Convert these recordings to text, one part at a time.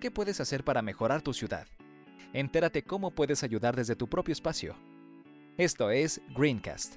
¿Qué puedes hacer para mejorar tu ciudad? Entérate cómo puedes ayudar desde tu propio espacio. Esto es Greencast.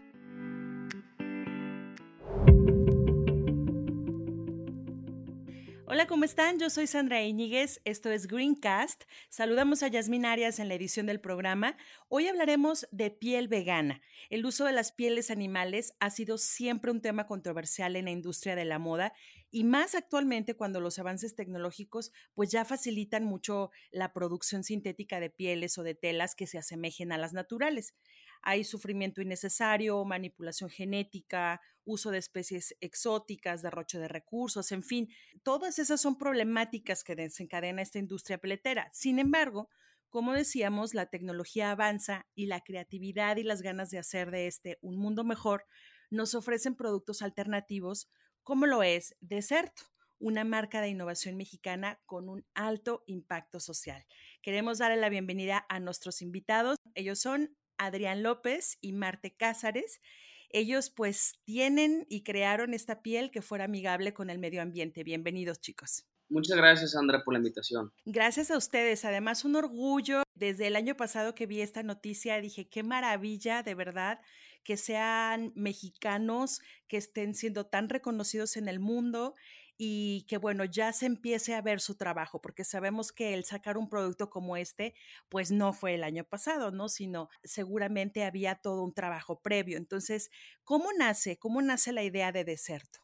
Hola, ¿cómo están? Yo soy Sandra Iñiguez, esto es Greencast. Saludamos a Yasmin Arias en la edición del programa. Hoy hablaremos de piel vegana. El uso de las pieles animales ha sido siempre un tema controversial en la industria de la moda y más actualmente cuando los avances tecnológicos pues ya facilitan mucho la producción sintética de pieles o de telas que se asemejen a las naturales hay sufrimiento innecesario, manipulación genética, uso de especies exóticas, derroche de recursos, en fin, todas esas son problemáticas que desencadena esta industria peletera. Sin embargo, como decíamos, la tecnología avanza y la creatividad y las ganas de hacer de este un mundo mejor nos ofrecen productos alternativos como lo es Deserto, una marca de innovación mexicana con un alto impacto social. Queremos darle la bienvenida a nuestros invitados. Ellos son Adrián López y Marte Cázares. Ellos pues tienen y crearon esta piel que fuera amigable con el medio ambiente. Bienvenidos chicos. Muchas gracias, Sandra, por la invitación. Gracias a ustedes. Además, un orgullo. Desde el año pasado que vi esta noticia, dije, qué maravilla, de verdad, que sean mexicanos, que estén siendo tan reconocidos en el mundo y que bueno, ya se empiece a ver su trabajo, porque sabemos que el sacar un producto como este, pues no fue el año pasado, ¿no? Sino seguramente había todo un trabajo previo. Entonces, ¿cómo nace? ¿Cómo nace la idea de Deserto?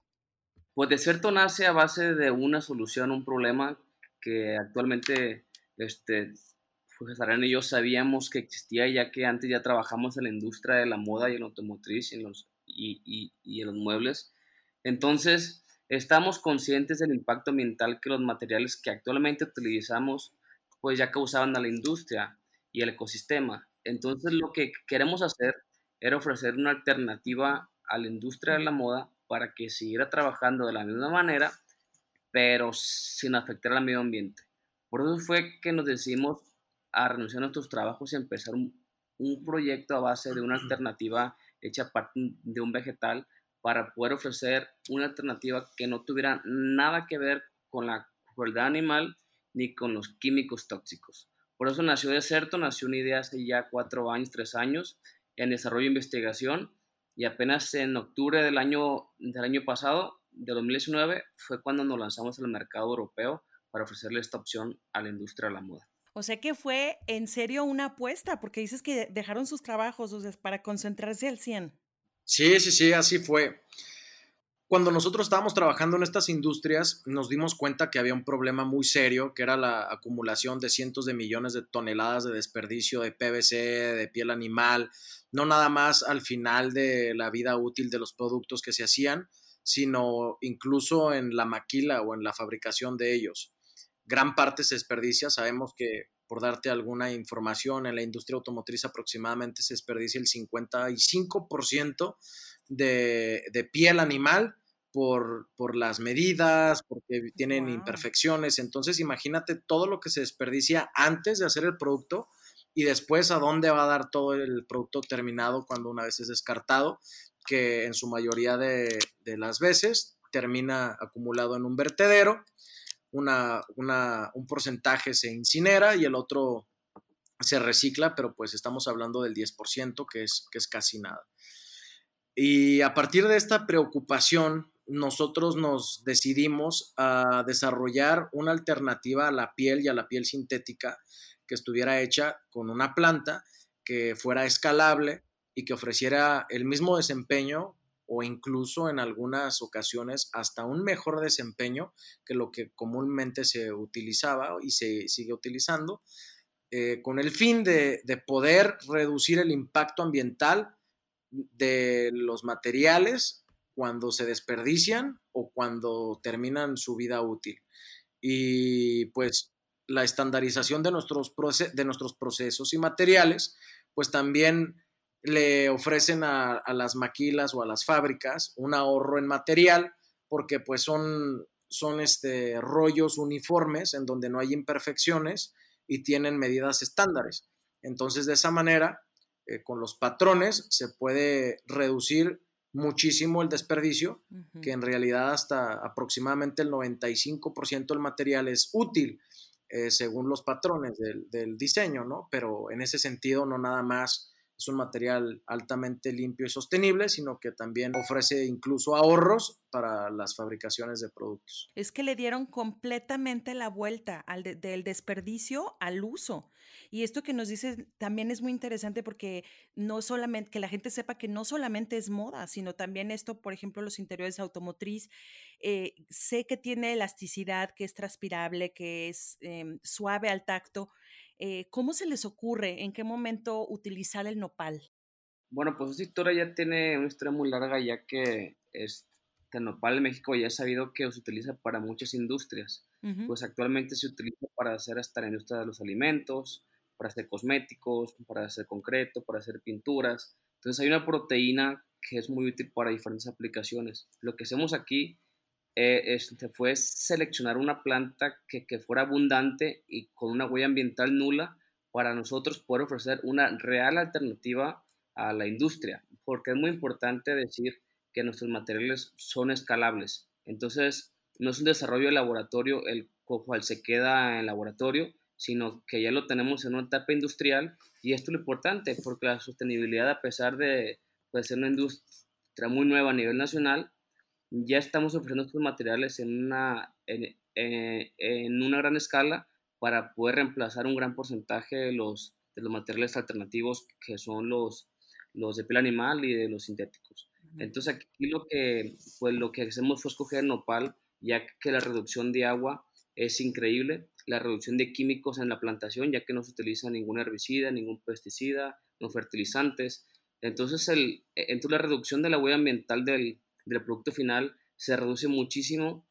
Pues Deserto nace a base de una solución, un problema que actualmente este, pues y yo sabíamos que existía, ya que antes ya trabajamos en la industria de la moda y en la automotriz y en los, y, y en los muebles. Entonces, Estamos conscientes del impacto ambiental que los materiales que actualmente utilizamos pues ya causaban a la industria y el ecosistema. Entonces lo que queremos hacer era ofrecer una alternativa a la industria de la moda para que siguiera trabajando de la misma manera, pero sin afectar al medio ambiente. Por eso fue que nos decidimos a renunciar a nuestros trabajos y empezar un, un proyecto a base de una alternativa hecha a partir de un vegetal para poder ofrecer una alternativa que no tuviera nada que ver con la crueldad animal ni con los químicos tóxicos. Por eso nació Deserto, nació una idea hace ya cuatro años, tres años, en desarrollo e investigación, y apenas en octubre del año, del año pasado, de 2019, fue cuando nos lanzamos al mercado europeo para ofrecerle esta opción a la industria de la moda. O sea que fue en serio una apuesta, porque dices que dejaron sus trabajos para concentrarse al 100. Sí, sí, sí, así fue. Cuando nosotros estábamos trabajando en estas industrias, nos dimos cuenta que había un problema muy serio, que era la acumulación de cientos de millones de toneladas de desperdicio de PVC, de piel animal, no nada más al final de la vida útil de los productos que se hacían, sino incluso en la maquila o en la fabricación de ellos. Gran parte se desperdicia, sabemos que por darte alguna información, en la industria automotriz aproximadamente se desperdicia el 55% de, de, piel animal por, por, las medidas, porque tienen imperfecciones. Entonces, imagínate todo lo que se desperdicia antes de hacer el producto y después a dónde va a dar todo el producto terminado cuando una vez es descartado, que en su mayoría de, de las veces termina acumulado en un vertedero un porcentaje se incinera y el otro se recicla, pero pues estamos hablando del 10%, que es, que es casi nada. Y a partir de esta preocupación, nosotros nos decidimos a desarrollar una alternativa a la piel y a la piel sintética que estuviera hecha con una planta que fuera escalable y que ofreciera el mismo desempeño o incluso en algunas ocasiones hasta un mejor desempeño que lo que comúnmente se utilizaba y se sigue utilizando, eh, con el fin de, poder reducir el impacto ambiental de los materiales cuando se desperdician o cuando terminan su vida útil. Y pues la estandarización de nuestros, de nuestros procesos y materiales, pues también le ofrecen a, las maquilas o a las fábricas un ahorro en material, porque pues son, son este, rollos uniformes en donde no hay imperfecciones y tienen medidas estándares. Entonces, de esa manera, eh, con los patrones se puede reducir muchísimo el desperdicio, que en realidad hasta aproximadamente el 95% del material es útil eh, según los patrones del, del, diseño, ¿no? Pero en ese sentido no nada más es un material altamente limpio y sostenible, sino que también ofrece incluso ahorros para las fabricaciones de productos. Es que le dieron completamente la vuelta al del desperdicio al uso. Y esto que nos dices también es muy interesante porque no solamente, que la gente sepa que no solamente es moda, sino también esto, por ejemplo, los interiores automotriz, eh, sé que tiene elasticidad, que es transpirable, que es em, suave al tacto, eh, ¿Cómo se les ocurre? ¿En qué momento utilizar el nopal? Bueno, pues esta historia ya tiene una historia muy larga, ya que este nopal en México ya es sabido que se utiliza para muchas industrias. Pues actualmente se utiliza para hacer hasta la industria de los alimentos, para hacer cosméticos, para hacer concreto, para hacer pinturas. Entonces hay una proteína que es muy útil para diferentes aplicaciones. Lo que hacemos aquí eh, este, fue seleccionar una planta que, que, fuera abundante y con una huella ambiental nula para nosotros poder ofrecer una real alternativa a la industria, porque es muy importante decir que nuestros materiales son escalables. Entonces, no es un desarrollo de laboratorio el cual se queda en laboratorio, sino que ya lo tenemos en una etapa industrial y esto es lo importante, porque la sostenibilidad, a pesar de pues, ser una industria muy nueva a nivel nacional, ya estamos ofreciendo estos materiales en una, en, eh, en, una gran escala para poder reemplazar un gran porcentaje de los, de los materiales alternativos que son los, los de piel animal y de los sintéticos. Entonces aquí lo que, pues lo que hacemos fue escoger nopal, ya que la reducción de agua es increíble, la reducción de químicos en la plantación, ya que no se utiliza ningún herbicida, ningún pesticida, no fertilizantes. Entonces, el, entonces la reducción de la huella ambiental del, del producto final se reduce muchísimo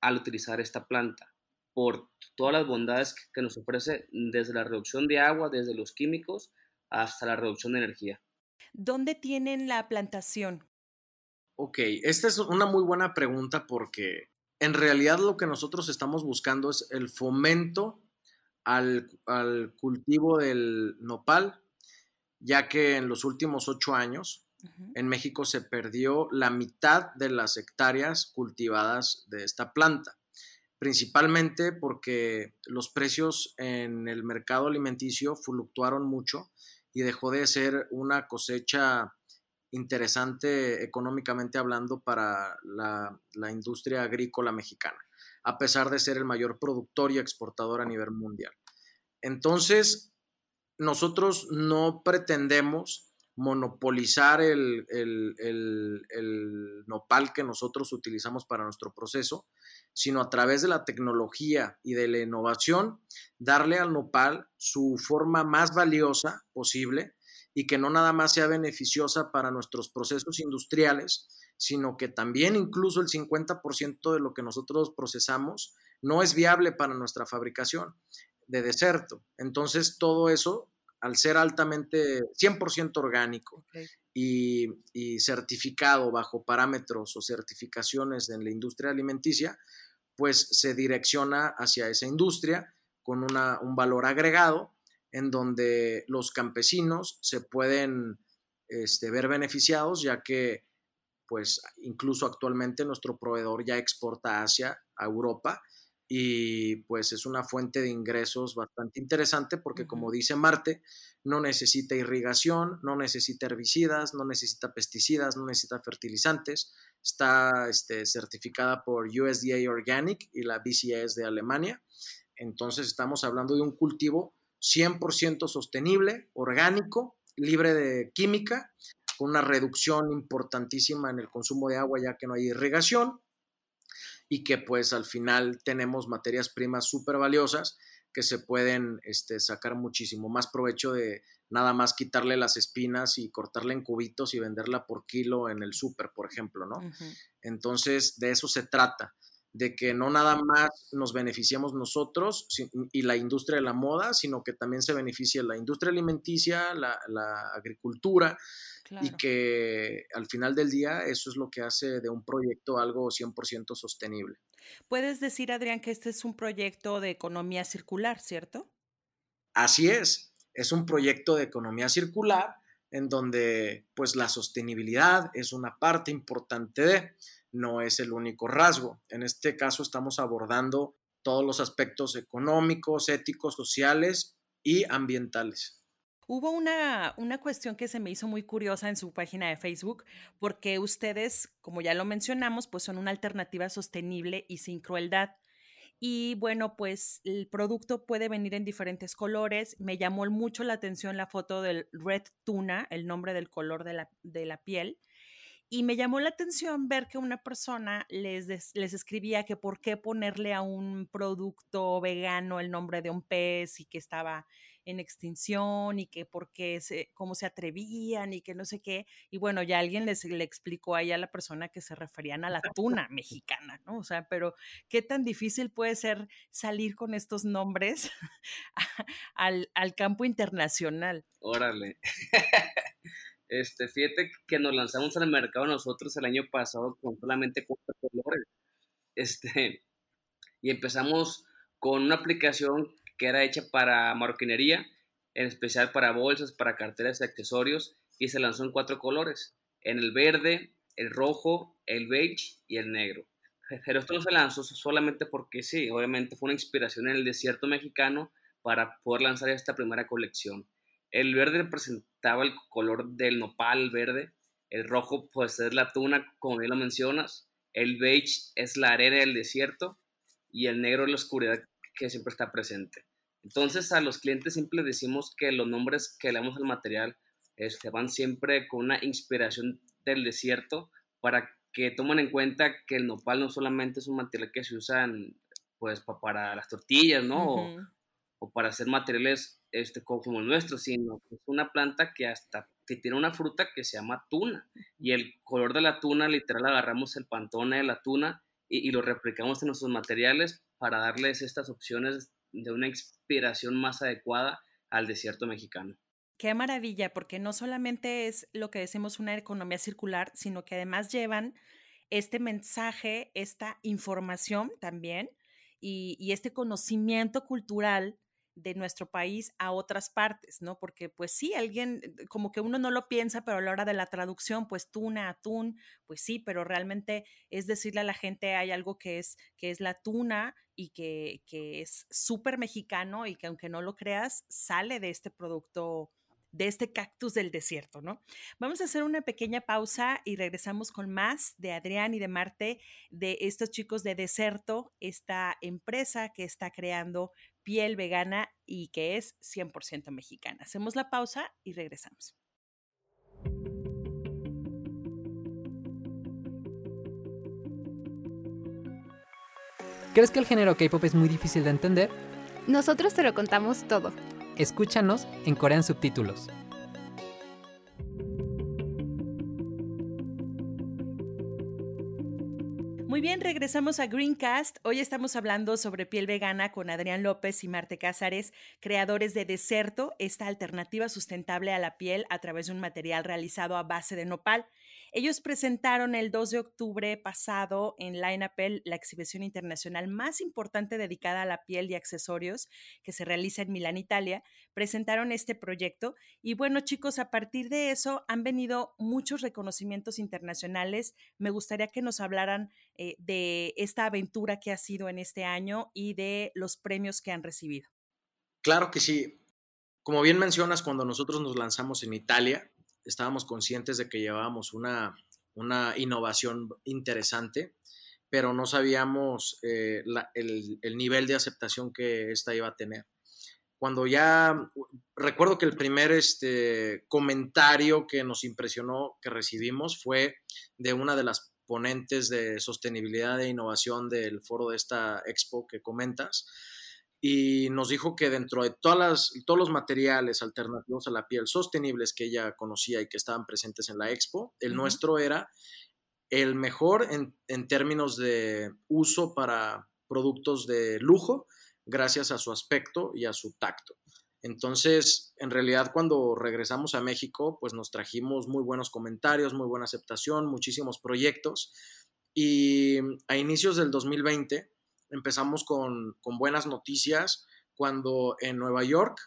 al utilizar esta planta por todas las bondades que nos ofrece desde la reducción de agua, desde los químicos hasta la reducción de energía. ¿Dónde tienen la plantación? Ok, esta es una muy buena pregunta porque en realidad lo que nosotros estamos buscando es el fomento al, al cultivo del nopal, ya que en los últimos ocho años en México se perdió la mitad de las hectáreas cultivadas de esta planta, principalmente porque los precios en el mercado alimenticio fluctuaron mucho y dejó de ser una cosecha interesante económicamente hablando para la, industria agrícola mexicana, a pesar de ser el mayor productor y exportador a nivel mundial. Entonces, nosotros no pretendemos monopolizar el, nopal que nosotros utilizamos para nuestro proceso, sino a través de la tecnología y de la innovación, darle al nopal su forma más valiosa posible y que no nada más sea beneficiosa para nuestros procesos industriales, sino que también incluso el 50% de lo que nosotros procesamos no es viable para nuestra fabricación de deserto. Entonces, todo eso al ser altamente 100% orgánico y, certificado bajo parámetros o certificaciones en la industria alimenticia, pues se direcciona hacia esa industria con un valor agregado en donde los campesinos se pueden este, ver beneficiados, ya que pues incluso actualmente nuestro proveedor ya exporta hacia Europa y pues es una fuente de ingresos bastante interesante porque como dice Marte, no necesita irrigación, no necesita herbicidas, no necesita pesticidas, no necesita fertilizantes, está este, certificada por USDA Organic y la BCS de Alemania, entonces estamos hablando de un cultivo 100% sostenible, orgánico, libre de química, con una reducción importantísima en el consumo de agua ya que no hay irrigación y que pues al final tenemos materias primas súper valiosas que se pueden este, sacar muchísimo más provecho de nada más quitarle las espinas y cortarla en cubitos y venderla por kilo en el súper, por ejemplo, ¿no? Entonces, de eso se trata, de que no nada más nos beneficiamos nosotros y la industria de la moda, sino que también se beneficia la industria alimenticia, la, agricultura, y que al final del día eso es lo que hace de un proyecto algo 100% sostenible. Puedes decir, Adrián, que este es un proyecto de economía circular, ¿cierto? Así es, es un proyecto de economía circular en donde pues la sostenibilidad es una parte importante de, no es el único rasgo. En este caso estamos abordando todos los aspectos económicos, éticos, sociales y ambientales. Hubo una, una, cuestión que se me hizo muy curiosa en su página de Facebook, porque ustedes, como ya lo mencionamos, pues son una alternativa sostenible y sin crueldad. Y bueno, pues el producto puede venir en diferentes colores. Me llamó mucho la atención la foto del red tuna, el nombre del color de la, de la piel. Y me llamó la atención ver que una persona les, les escribía que por qué ponerle a un producto vegano el nombre de un pez y que estaba en extinción y que por qué, se, cómo se atrevían y que no sé qué. Y bueno, ya alguien les le explicó ahí a la persona que se referían a la tuna mexicana, ¿no? O sea, pero qué tan difícil puede ser salir con estos nombres al, al campo internacional. Órale. Este, fíjate que nos lanzamos al mercado nosotros el año pasado con solamente cuatro colores. Este, y empezamos con una aplicación que era hecha para marroquinería, en especial para bolsas, para carteras y accesorios, y se lanzó en cuatro colores, en el verde, el rojo, el beige y el negro. Pero esto no se lanzó solamente porque sí, obviamente fue una inspiración en el desierto mexicano para poder lanzar esta primera colección. El verde representaba el color del nopal verde, el rojo pues es la tuna, como bien lo mencionas, el beige es la arena del desierto y el negro es la oscuridad que siempre está presente. Entonces a los clientes siempre decimos que los nombres que le damos al material este, van siempre con una inspiración del desierto para que tomen en cuenta que el nopal no solamente es un material que se usa pues para las tortillas, ¿no? o, para hacer materiales este, como el nuestro, sino que es una planta que hasta que tiene una fruta que se llama tuna. Y el color de la tuna, literal, agarramos el pantone de la tuna y, y lo replicamos en nuestros materiales para darles estas opciones de una inspiración más adecuada al desierto mexicano. Qué maravilla, porque no solamente es lo que decimos una economía circular, sino que además llevan este mensaje, esta información también y, y este conocimiento cultural de nuestro país a otras partes, ¿no? Porque pues sí, alguien, eh, como que uno no lo piensa, pero a la hora de la traducción, pues tuna, atún, pues sí, pero realmente es decirle a la gente hay algo que es, que es la tuna y que, que es súper mexicano y que aunque no lo creas, sale de este producto de este cactus del desierto, ¿no? Vamos a hacer una pequeña pausa y regresamos con más de Adrián y de Marte, de estos chicos de Deserto, esta empresa que está creando piel vegana y que es 100% mexicana. Hacemos la pausa y regresamos. ¿Crees que el género K-pop es muy difícil de entender? Nosotros te lo contamos todo. Escúchanos en Corean Subtítulos. Muy bien, regresamos a Greencast. Hoy estamos hablando sobre piel vegana con Adrián López y Marte Cázares, creadores de Deserto, esta alternativa sustentable a la piel a través de un material realizado a base de nopal. Ellos presentaron el 2 de octubre pasado en Line Apple la exhibición internacional más importante dedicada a la piel y accesorios que se realiza en Milán, Italia. Presentaron este proyecto y bueno chicos, a partir de eso han venido muchos reconocimientos internacionales. Me gustaría que nos hablaran eh, de esta aventura que ha sido en este año y de los premios que han recibido. Claro que sí. Como bien mencionas, cuando nosotros nos lanzamos en Italia, estábamos conscientes de que llevábamos una, innovación interesante, pero no sabíamos eh, el, nivel de aceptación que esta iba a tener. Cuando ya, recuerdo que el primer este, comentario que nos impresionó, que recibimos, fue de una de las ponentes de sostenibilidad e innovación del foro de esta expo que comentas, y nos dijo que dentro de todas todos los materiales alternativos a la piel sostenibles que ella conocía y que estaban presentes en la expo, el nuestro era el mejor en, en términos de uso para productos de lujo, gracias a su aspecto y a su tacto. Entonces, en realidad, cuando regresamos a México, pues nos trajimos muy buenos comentarios, muy buena aceptación, muchísimos proyectos. Y a inicios del 2020 empezamos con, buenas noticias cuando en Nueva York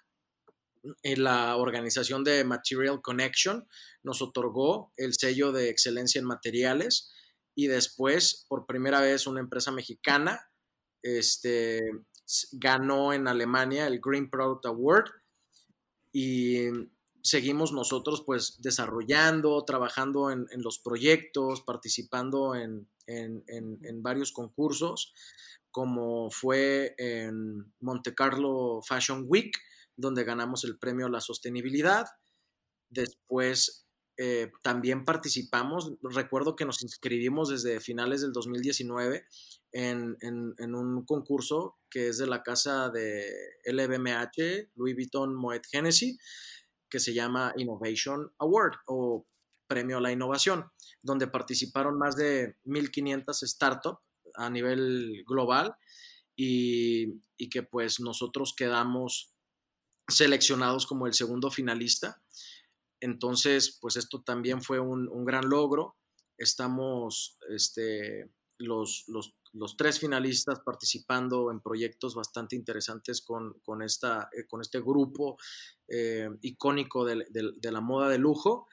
en la organización de Material Connection nos otorgó el sello de excelencia en materiales y después, por primera vez, una empresa mexicana este, ganó en Alemania el Green Product Award y seguimos nosotros pues desarrollando, trabajando en, los proyectos, participando en, varios concursos, como fue en Monte Carlo Fashion Week, donde ganamos el premio a la sostenibilidad. Después eh, también participamos, recuerdo que nos inscribimos desde finales del 2019 en, un concurso que es de la casa de LVMH, Louis Vuitton Moet Hennessy, que se llama Innovation Award o Premio a la Innovación, donde participaron más de 1.500 startups a nivel global y, que pues nosotros quedamos seleccionados como el segundo finalista. Entonces, pues esto también fue un, un gran logro. Estamos, este, los, los los tres finalistas participando en proyectos bastante interesantes con, esta, eh, con este grupo eh, icónico de, la moda de lujo.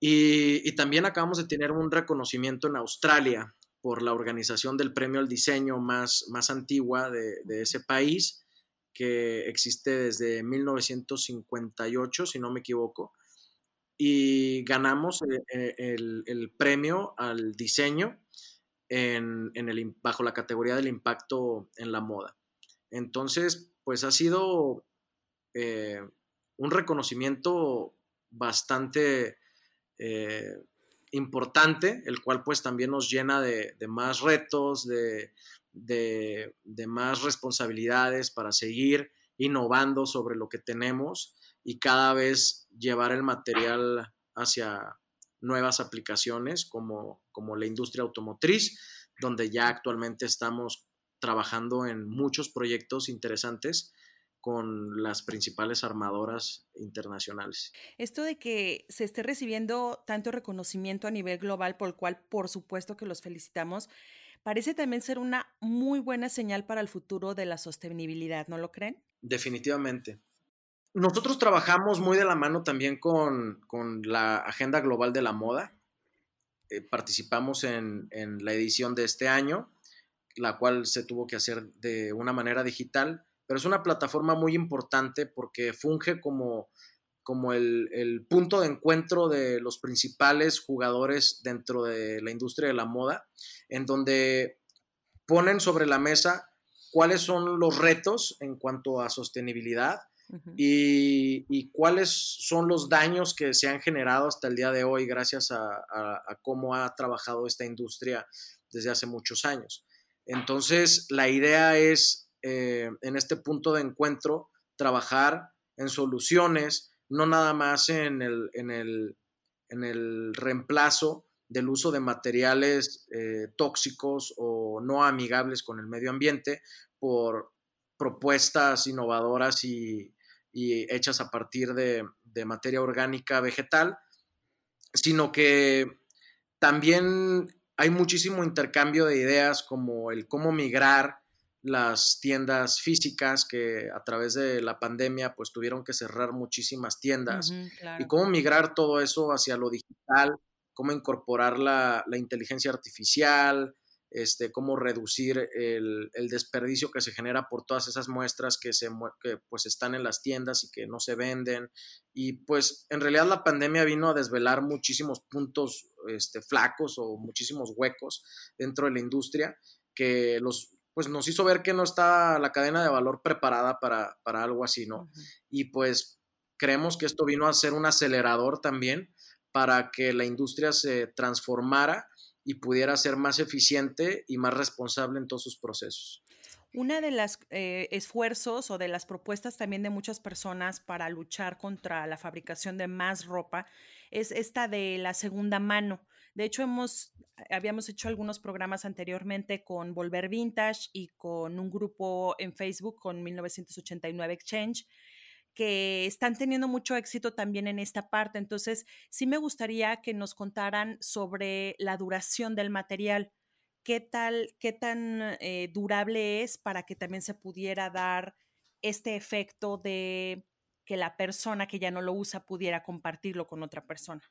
Y, también acabamos de tener un reconocimiento en Australia por la organización del premio al diseño más, más antigua de, ese país, que existe desde 1958, si no me equivoco. Y ganamos eh, el, el premio al diseño en, bajo la categoría del impacto en la moda. Entonces, pues ha sido eh, un reconocimiento bastante eh, importante, el cual pues también nos llena de, más retos, de, de, más responsabilidades para seguir innovando sobre lo que tenemos y cada vez llevar el material hacia nuevas aplicaciones como, como la industria automotriz, donde ya actualmente estamos trabajando en muchos proyectos interesantes con las principales armadoras internacionales. Esto de que se esté recibiendo tanto reconocimiento a nivel global, por el cual por supuesto que los felicitamos, parece también ser una muy buena señal para el futuro de la sostenibilidad, ¿no lo creen? Definitivamente. Nosotros trabajamos muy de la mano también con, la Agenda Global de la Moda. Eh, participamos en, la edición de este año, la cual se tuvo que hacer de una manera digital, pero es una plataforma muy importante porque funge como, como el, el punto de encuentro de los principales jugadores dentro de la industria de la moda, en donde ponen sobre la mesa cuáles son los retos en cuanto a sostenibilidad, y, cuáles son los daños que se han generado hasta el día de hoy gracias a, cómo ha trabajado esta industria desde hace muchos años. Entonces, la idea es, eh, en este punto de encuentro, trabajar en soluciones, no nada más en el, en el, en el reemplazo del uso de materiales eh, tóxicos o no amigables con el medio ambiente por propuestas innovadoras y, y hechas a partir de, materia orgánica vegetal, sino que también hay muchísimo intercambio de ideas como el cómo migrar las tiendas físicas que a través de la pandemia pues tuvieron que cerrar muchísimas tiendas y cómo migrar todo eso hacia lo digital, cómo incorporar la, la inteligencia artificial, este, cómo reducir el, desperdicio que se genera por todas esas muestras que, se, pues están en las tiendas y que no se venden. Y pues en realidad la pandemia vino a desvelar muchísimos puntos este, flacos o muchísimos huecos dentro de la industria que los, pues nos hizo ver que no está la cadena de valor preparada para, algo así, ¿no? Y pues creemos que esto vino a ser un acelerador también para que la industria se transformara y pudiera ser más eficiente y más responsable en todos sus procesos. Una de los eh, esfuerzos o de las propuestas también de muchas personas para luchar contra la fabricación de más ropa es esta de la segunda mano, De hecho, hemos, habíamos hecho algunos programas anteriormente con Volver Vintage y con un grupo en Facebook con 1989 Exchange que están teniendo mucho éxito también en esta parte. Entonces, sí me gustaría que nos contaran sobre la duración del material. ¿Qué tal, qué tan eh, durable es para que también se pudiera dar este efecto de que la persona que ya no lo usa pudiera compartirlo con otra persona?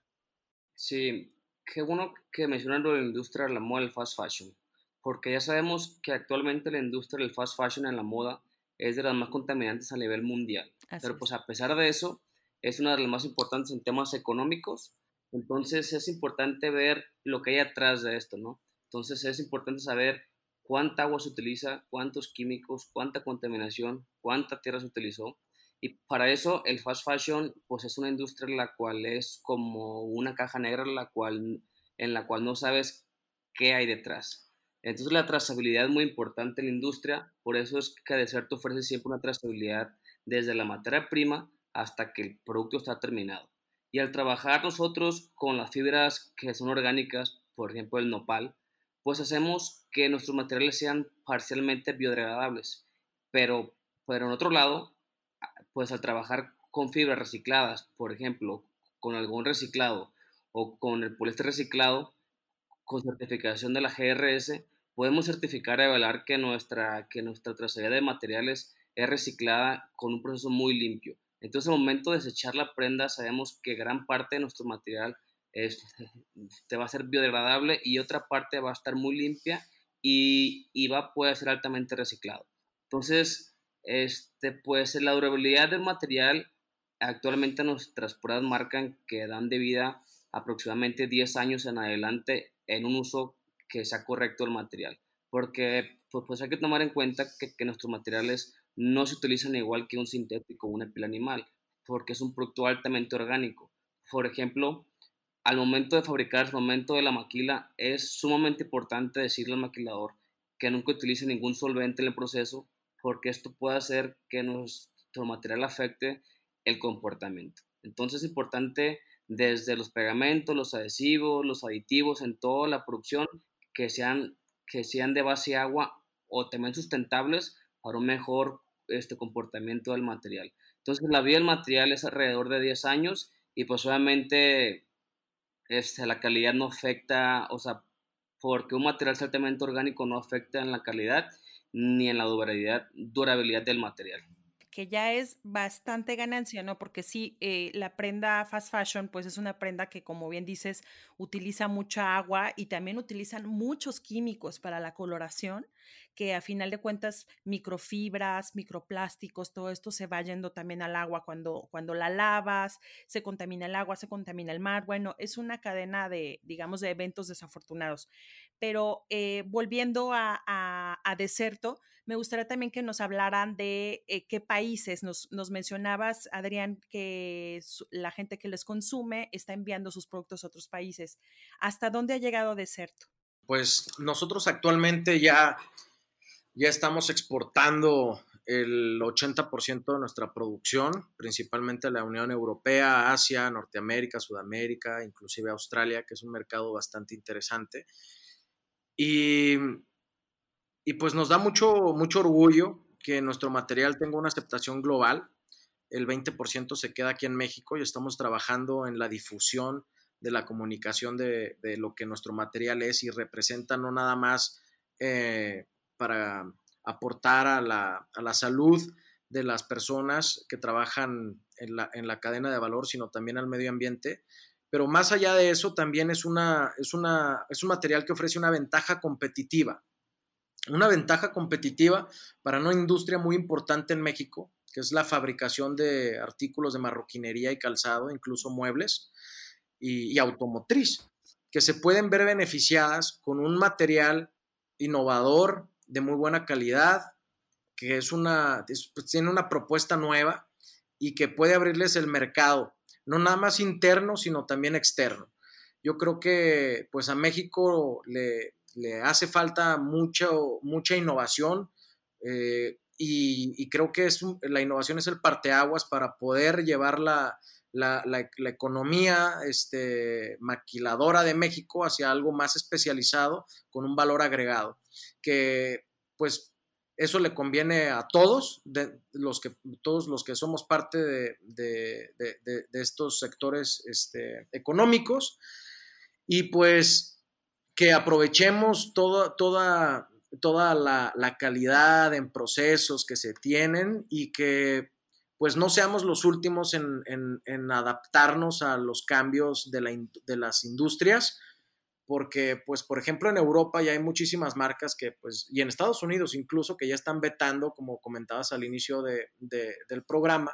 Sí, qué bueno que mencionan lo de la industria de la moda del fast fashion, porque ya sabemos que actualmente la industria del fast fashion en la moda es de las más contaminantes a nivel mundial. Pero pues a pesar de eso, es una de las más importantes en temas económicos. Entonces es importante ver lo que hay atrás de esto, ¿no? Entonces es importante saber cuánta agua se utiliza, cuántos químicos, cuánta contaminación, cuánta tierra se utilizó. Y para eso el fast fashion pues es una industria la cual es como una caja negra la cual, en la cual no sabes qué hay detrás. Entonces la trazabilidad es muy importante en la industria, por eso es que Deserto ofrece siempre una trazabilidad desde la materia prima hasta que el producto está terminado. Y al trabajar nosotros con las fibras que son orgánicas, por ejemplo el nopal, pues hacemos que nuestros materiales sean parcialmente biodegradables. Pero, pero en otro lado, pues al trabajar con fibras recicladas, por ejemplo, con algún reciclado o con el poliéster reciclado, con certificación de la GRS, podemos certificar y avalar que nuestra, que nuestra trazabilidad de materiales es reciclada con un proceso muy limpio. Entonces, al momento de desechar la prenda, sabemos que gran parte de nuestro material te va a ser biodegradable y otra parte va a estar muy limpia y, y va, puede ser altamente reciclado. Entonces, este, pues la durabilidad del material, actualmente nuestras pruebas marcan que dan de vida aproximadamente 10 años en adelante en un uso que sea correcto el material. Porque pues, pues hay que tomar en cuenta que, que nuestros materiales no se utilizan igual que un sintético o una piel animal, porque es un producto altamente orgánico. Por ejemplo, al momento de fabricar, al momento de la maquila, es sumamente importante decirle al maquilador que nunca utilice ningún solvente en el proceso, porque esto puede hacer que nuestro material afecte el comportamiento. Entonces es importante desde los pegamentos, los adhesivos, los aditivos en toda la producción que sean, que sean de base agua o también sustentables para un mejor este comportamiento del material. Entonces la vida del material es alrededor de 10 años y pues obviamente este, la calidad no afecta, o sea, porque un material altamente orgánico no afecta en la calidad ni en la durabilidad, durabilidad del material que ya es bastante ganancia, ¿no? Porque sí, eh, la prenda fast fashion, pues es una prenda que, como bien dices, utiliza mucha agua y también utilizan muchos químicos para la coloración, que a final de cuentas, microfibras, microplásticos, todo esto se va yendo también al agua cuando, cuando la lavas, se contamina el agua, se contamina el mar. Bueno, es una cadena de, digamos, de eventos desafortunados. Pero eh, volviendo a, a, a Deserto, me gustaría también que nos hablaran de eh, qué países. Nos, mencionabas, Adrián, que la gente que les consume está enviando sus productos a otros países. ¿Hasta dónde ha llegado Deserto? Pues nosotros actualmente ya, ya estamos exportando el 80% de nuestra producción, principalmente a la Unión Europea, Asia, Norteamérica, Sudamérica, inclusive Australia, que es un mercado bastante interesante. Y y pues nos da mucho, mucho orgullo que nuestro material tenga una aceptación global. El 20% se queda aquí en México y estamos trabajando en la difusión de la comunicación de, lo que nuestro material es y representa no nada más eh, para aportar a la, a la, salud de las personas que trabajan en la, en la, cadena de valor, sino también al medio ambiente. Pero más allá de eso, también es, una, es, una, es un material que ofrece una ventaja competitiva. Una ventaja competitiva para una industria muy importante en México, que es la fabricación de artículos de marroquinería y calzado, incluso muebles y, automotriz, que se pueden ver beneficiadas con un material innovador, de muy buena calidad, que es una, pues, tiene una propuesta nueva y que puede abrirles el mercado, no nada más interno, sino también externo. Yo creo que pues a México le, le hace falta mucha innovación eh, y, creo que es la innovación es el parteaguas para poder llevar la, la, economía este, maquiladora de México hacia algo más especializado con un valor agregado, que pues eso le conviene a todos, los que, todos los que somos parte de, estos sectores este, económicos. Y pues que aprovechemos toda, toda, toda la, calidad en procesos que se tienen y que pues no seamos los últimos en, adaptarnos a los cambios de, las industrias, porque pues por ejemplo en Europa ya hay muchísimas marcas que pues, y en Estados Unidos incluso, que ya están vetando, como comentabas al inicio de, del programa,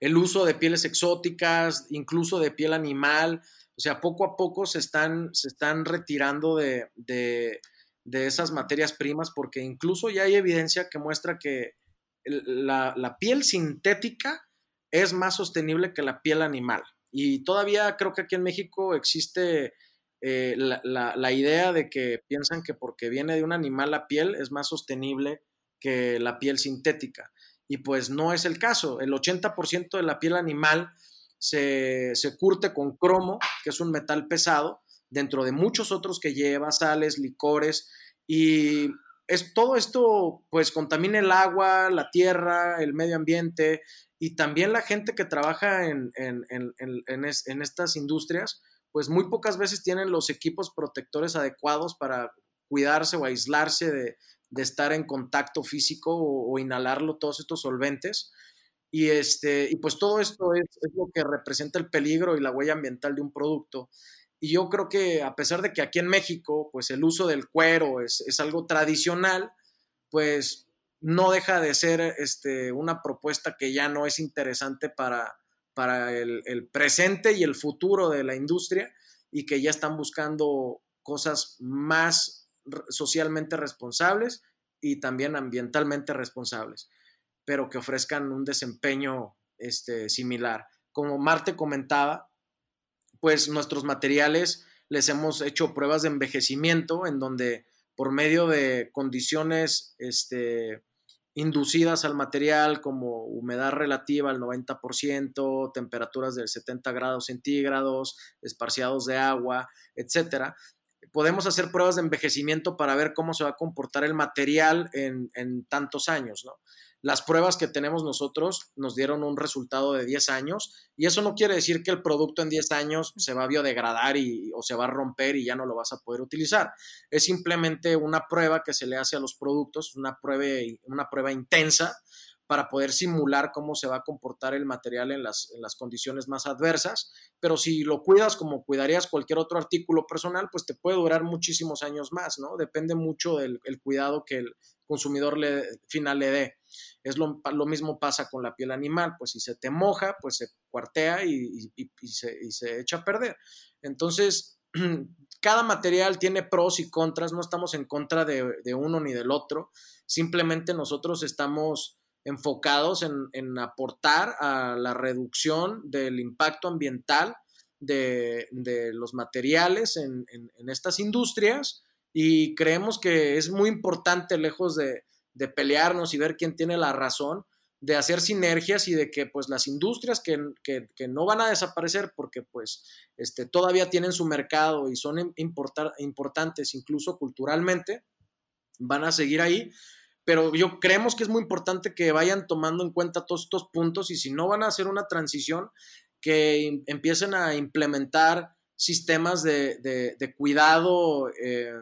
el uso de pieles exóticas, incluso de piel animal, o sea, poco a poco se están, se están retirando de, de, de esas materias primas porque incluso ya hay evidencia que muestra que la, piel sintética es más sostenible que la piel animal. Y todavía creo que aquí en México existe eh, la, idea de que piensan que porque viene de un animal la piel es más sostenible que la piel sintética. Y pues no es el caso. El 80% de la piel animal se, se, curte con cromo, que es un metal pesado, dentro de muchos otros que lleva, sales, licores, y es, todo esto pues contamina el agua, la tierra, el medio ambiente y también la gente que trabaja en, estas industrias, pues muy pocas veces tienen los equipos protectores adecuados para cuidarse o aislarse de, estar en contacto físico o, inhalarlo todos estos solventes. Y, este, y pues todo esto es, es, lo que representa el peligro y la huella ambiental de un producto. Y yo creo que a pesar de que aquí en México, pues el uso del cuero es, algo tradicional, pues no deja de ser este, una propuesta que ya no es interesante para, para el, presente y el futuro de la industria y que ya están buscando cosas más socialmente responsables y también ambientalmente responsables, pero que ofrezcan un desempeño este, similar. Como Marte comentaba, pues nuestros materiales les hemos hecho pruebas de envejecimiento en donde por medio de condiciones este, inducidas al material como humedad relativa al 90%, temperaturas del 70 grados centígrados, esparciados de agua, etcétera, podemos hacer pruebas de envejecimiento para ver cómo se va a comportar el material en, en tantos años, ¿no? Las pruebas que tenemos nosotros nos dieron un resultado de 10 años y eso no quiere decir que el producto en 10 años se va a biodegradar y, o se va a romper y ya no lo vas a poder utilizar. Es simplemente una prueba que se le hace a los productos, una prueba, una prueba intensa para poder simular cómo se va a comportar el material en las, en las, condiciones más adversas, pero si lo cuidas como cuidarías cualquier otro artículo personal, pues te puede durar muchísimos años más, ¿no? Depende mucho del cuidado que el consumidor le, final le dé. Es lo, mismo pasa con la piel animal, pues si se te moja, pues se cuartea y, se, echa a perder. Entonces, cada material tiene pros y contras, no estamos en contra de, uno ni del otro, simplemente nosotros estamos enfocados en, aportar a la reducción del impacto ambiental de, los materiales en, en, estas industrias y creemos que es muy importante, lejos de, de pelearnos y ver quién tiene la razón, de hacer sinergias y de que pues las industrias que, no van a desaparecer porque pues este, todavía tienen su mercado y son importantes incluso culturalmente, van a seguir ahí, pero yo creemos que es muy importante que vayan tomando en cuenta todos estos puntos y si no van a hacer una transición, que empiecen a implementar sistemas de, cuidado. Eh,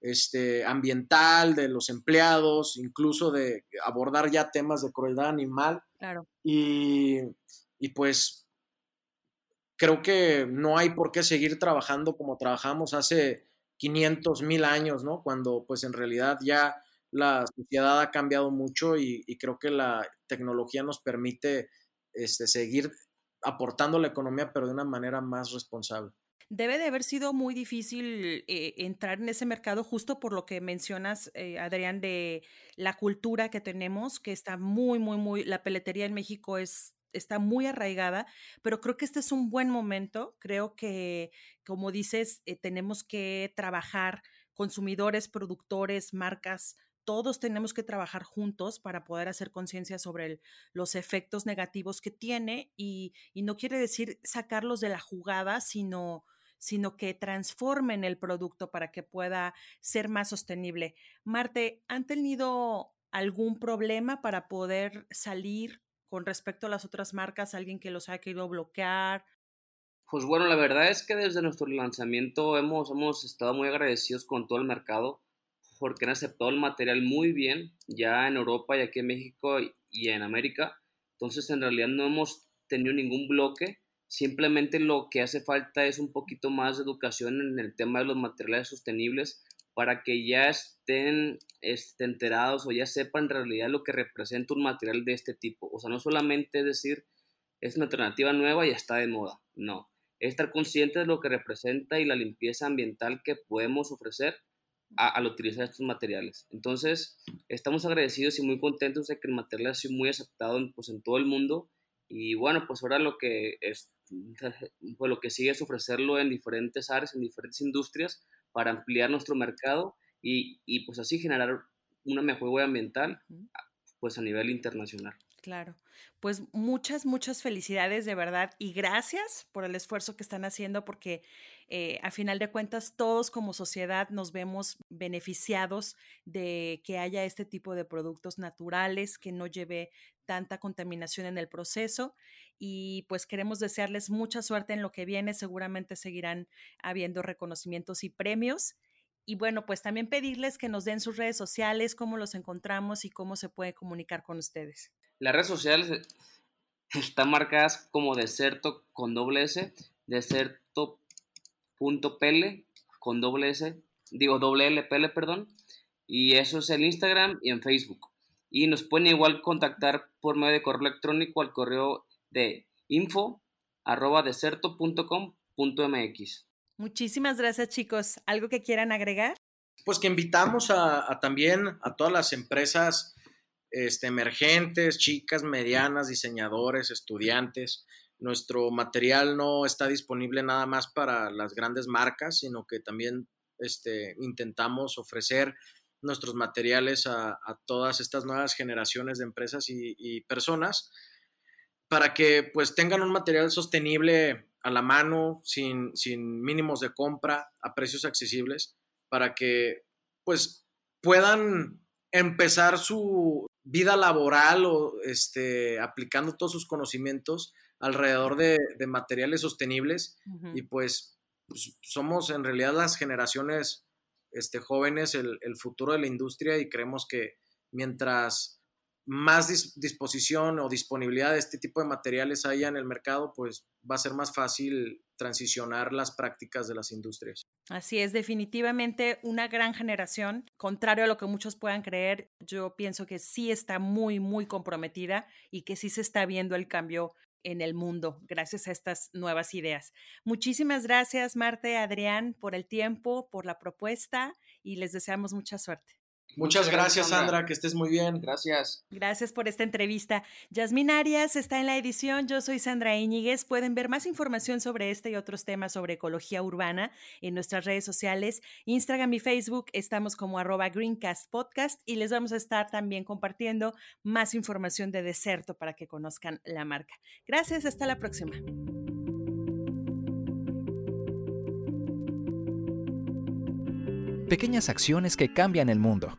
este, ambiental de los empleados, incluso de abordar ya temas de crueldad animal. Claro. Y, pues creo que no hay por qué seguir trabajando como trabajamos hace 500 mil años, ¿no? Cuando pues en realidad ya la sociedad ha cambiado mucho y, creo que la tecnología nos permite este, seguir aportando la economía, pero de una manera más responsable. Debe de haber sido muy difícil eh, entrar en ese mercado justo por lo que mencionas, eh, Adrián, de la cultura que tenemos, que está muy, muy, muy, la peletería en México es está muy arraigada, pero creo que este es un buen momento. Creo que, como dices, eh, tenemos que trabajar consumidores, productores, marcas todos tenemos que trabajar juntos para poder hacer conciencia sobre los efectos negativos que tiene y, no quiere decir sacarlos de la jugada, sino, sino que transformen el producto para que pueda ser más sostenible. Marte, ¿han tenido algún problema para poder salir con respecto a las otras marcas? ¿Alguien que los haya querido bloquear? Pues bueno, la verdad es que desde nuestro lanzamiento hemos, hemos estado muy agradecidos con todo el mercado porque han aceptado el material muy bien, ya en Europa y aquí en México y en América. Entonces, en realidad no hemos tenido ningún bloque. Simplemente lo que hace falta es un poquito más de educación en el tema de los materiales sostenibles para que ya estén, estén enterados o ya sepan en realidad lo que representa un material de este tipo. O sea, no solamente decir es una alternativa nueva y está de moda. No, es estar consciente de lo que representa y la limpieza ambiental que podemos ofrecer al utilizar estos materiales. Entonces, estamos agradecidos y muy contentos de que el material ha sido muy aceptado en, pues, en todo el mundo. Y bueno, pues ahora lo que, es, pues, lo que sigue es ofrecerlo en diferentes áreas, en diferentes industrias, para ampliar nuestro mercado y, y pues así generar una mejor huella ambiental pues a nivel internacional. Claro. Pues muchas, muchas felicidades de verdad y gracias por el esfuerzo que están haciendo porque eh, a final de cuentas todos como sociedad nos vemos beneficiados de que haya este tipo de productos naturales que no lleve tanta contaminación en el proceso y pues queremos desearles mucha suerte en lo que viene. Seguramente seguirán habiendo reconocimientos y premios. Y bueno, pues también pedirles que nos den sus redes sociales, cómo los encontramos y cómo se puede comunicar con ustedes. Las redes sociales eh, están marcadas como deserto con doble S, deserto.pl con doble S, digo doble L, pele, perdón, y eso es el Instagram y en Facebook. Y nos pueden igual contactar por medio de correo electrónico al correo de info arroba deserto.com.mx. Muchísimas gracias chicos. ¿Algo que quieran agregar? Pues que invitamos a también a todas las empresas este, emergentes, chicas, medianas, diseñadores, estudiantes. Nuestro material no está disponible nada más para las grandes marcas, sino que también este, intentamos ofrecer nuestros materiales a, todas estas nuevas generaciones de empresas y, personas para que pues tengan un material sostenible a la mano, sin, sin mínimos de compra, a precios accesibles, para que pues puedan empezar su, vida laboral o este, aplicando todos sus conocimientos alrededor de, materiales sostenibles y pues, pues, somos en realidad las generaciones este, jóvenes el, el, futuro de la industria y creemos que mientras más disposición o disponibilidad de este tipo de materiales haya en el mercado, pues va a ser más fácil transicionar las prácticas de las industrias. Así es, definitivamente una gran generación, contrario a lo que muchos puedan creer, yo pienso que sí está muy, muy comprometida y que sí se está viendo el cambio en el mundo gracias a estas nuevas ideas. Muchísimas gracias, Marte, Adrián, por el tiempo, por la propuesta y les deseamos mucha suerte. Muchas, gracias, Sandra. que estés muy bien. Gracias. Gracias por esta entrevista. Yasmin Arias está en la edición. Yo soy Sandra Íñiguez. Pueden ver más información sobre este y otros temas sobre ecología urbana en nuestras redes sociales, Instagram y Facebook. Estamos como arroba Greencast Podcast y les vamos a estar también compartiendo más información de Deserto para que conozcan la marca. Gracias, hasta la próxima. Pequeñas acciones que cambian el mundo.